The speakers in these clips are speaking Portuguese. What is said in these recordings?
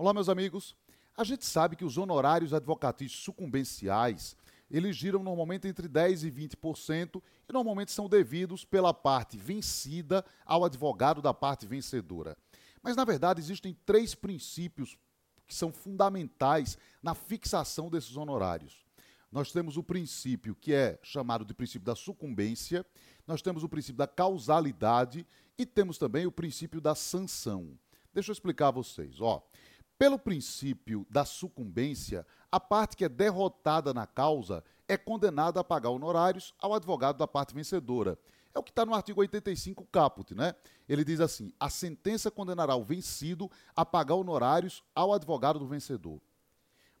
Olá, meus amigos. A gente sabe que os honorários advocatícios sucumbenciais, eles giram normalmente entre 10 e 20% e normalmente são devidos pela parte vencida ao advogado da parte vencedora. Mas na verdade existem três princípios que são fundamentais na fixação desses honorários. Nós temos o princípio que é chamado de princípio da sucumbência, nós temos o princípio da causalidade e temos também o princípio da sanção. Deixa eu explicar a vocês. Ó, pelo princípio da sucumbência, a parte que é derrotada na causa é condenada a pagar honorários ao advogado da parte vencedora. É o que está no artigo 85 caput, né? Ele diz assim: a sentença condenará o vencido a pagar honorários ao advogado do vencedor.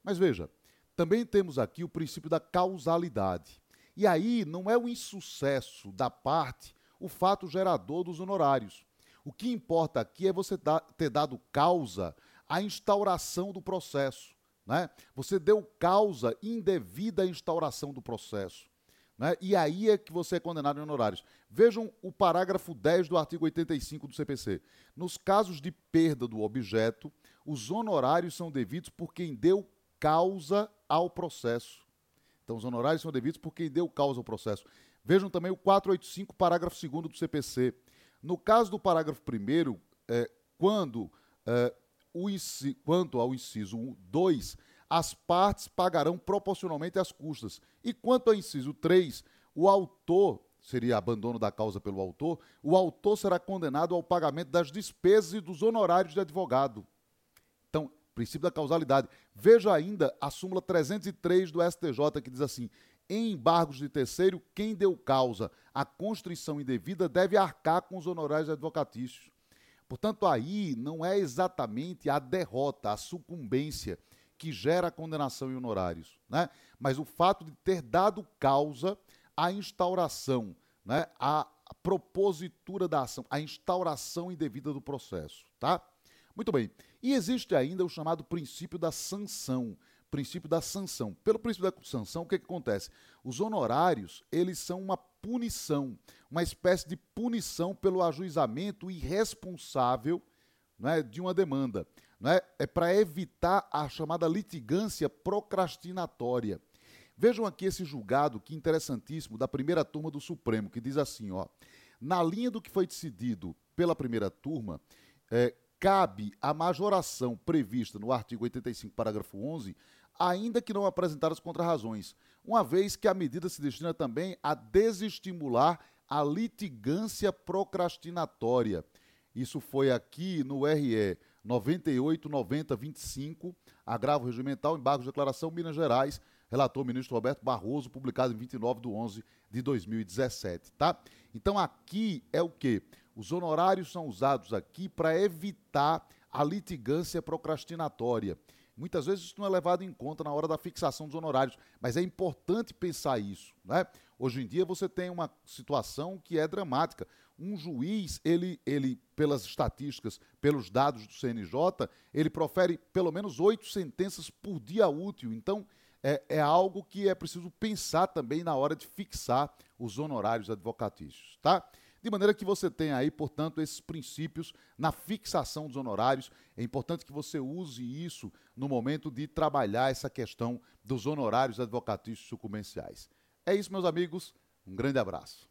Mas veja, também temos aqui o princípio da causalidade. E aí não é o insucesso da parte o fato gerador dos honorários. O que importa aqui é você ter dado causa à instauração do processo. Né? Você deu causa indevida à instauração do processo. Né? E aí é que você é condenado em honorários. Vejam o parágrafo 10 do artigo 85 do CPC. Nos casos de perda do objeto, os honorários são devidos por quem deu causa ao processo. Então, os honorários são devidos por quem deu causa ao processo. Vejam também o 485, parágrafo 2 do CPC. No caso do parágrafo 1, é, quando, é, quanto ao inciso 2, as partes pagarão proporcionalmente as custas. E quanto ao inciso 3, o autor, seria abandono da causa pelo autor, o autor será condenado ao pagamento das despesas e dos honorários de advogado. Então, princípio da causalidade. Veja ainda a súmula 303 do STJ que diz assim: em embargos de terceiro, quem deu causa à constrição indevida deve arcar com os honorários advocatícios. Portanto, aí não é exatamente a derrota, a sucumbência que gera a condenação em honorários, né? mas o fato de ter dado causa à instauração, né? à propositura da ação, à instauração indevida do processo. Tá? Muito bem. E existe ainda o chamado princípio da sanção. Princípio da sanção. Pelo princípio da sanção, o que, que acontece? Os honorários, eles são uma punição, uma espécie de punição pelo ajuizamento irresponsável né, de uma demanda. Né? É para evitar a chamada litigância procrastinatória. Vejam aqui esse julgado, que interessantíssimo, da primeira turma do Supremo, que diz assim, ó, na linha do que foi decidido pela primeira turma, é, cabe a majoração prevista no artigo 85, parágrafo 11, ainda que não apresentadas contrarrazões, uma vez que a medida se destina também a desestimular a litigância procrastinatória. Isso foi aqui no RE 989025, agravo regimental, embargo de declaração Minas Gerais, relator ministro Roberto Barroso, publicado em 29 de 11 de 2017, tá? Então aqui é o que? Os honorários são usados aqui para evitar a litigância procrastinatória. Muitas vezes isso não é levado em conta na hora da fixação dos honorários, mas é importante pensar isso. Né? Hoje em dia você tem uma situação que é dramática. Um juiz, ele, ele, pelas estatísticas, pelos dados do CNJ, ele profere pelo menos oito sentenças por dia útil. Então, é, é algo que é preciso pensar também na hora de fixar os honorários advocatícios, tá? De maneira que você tenha aí, portanto, esses princípios na fixação dos honorários. É importante que você use isso no momento de trabalhar essa questão dos honorários advocatícios sucumbenciais. É isso, meus amigos. Um grande abraço.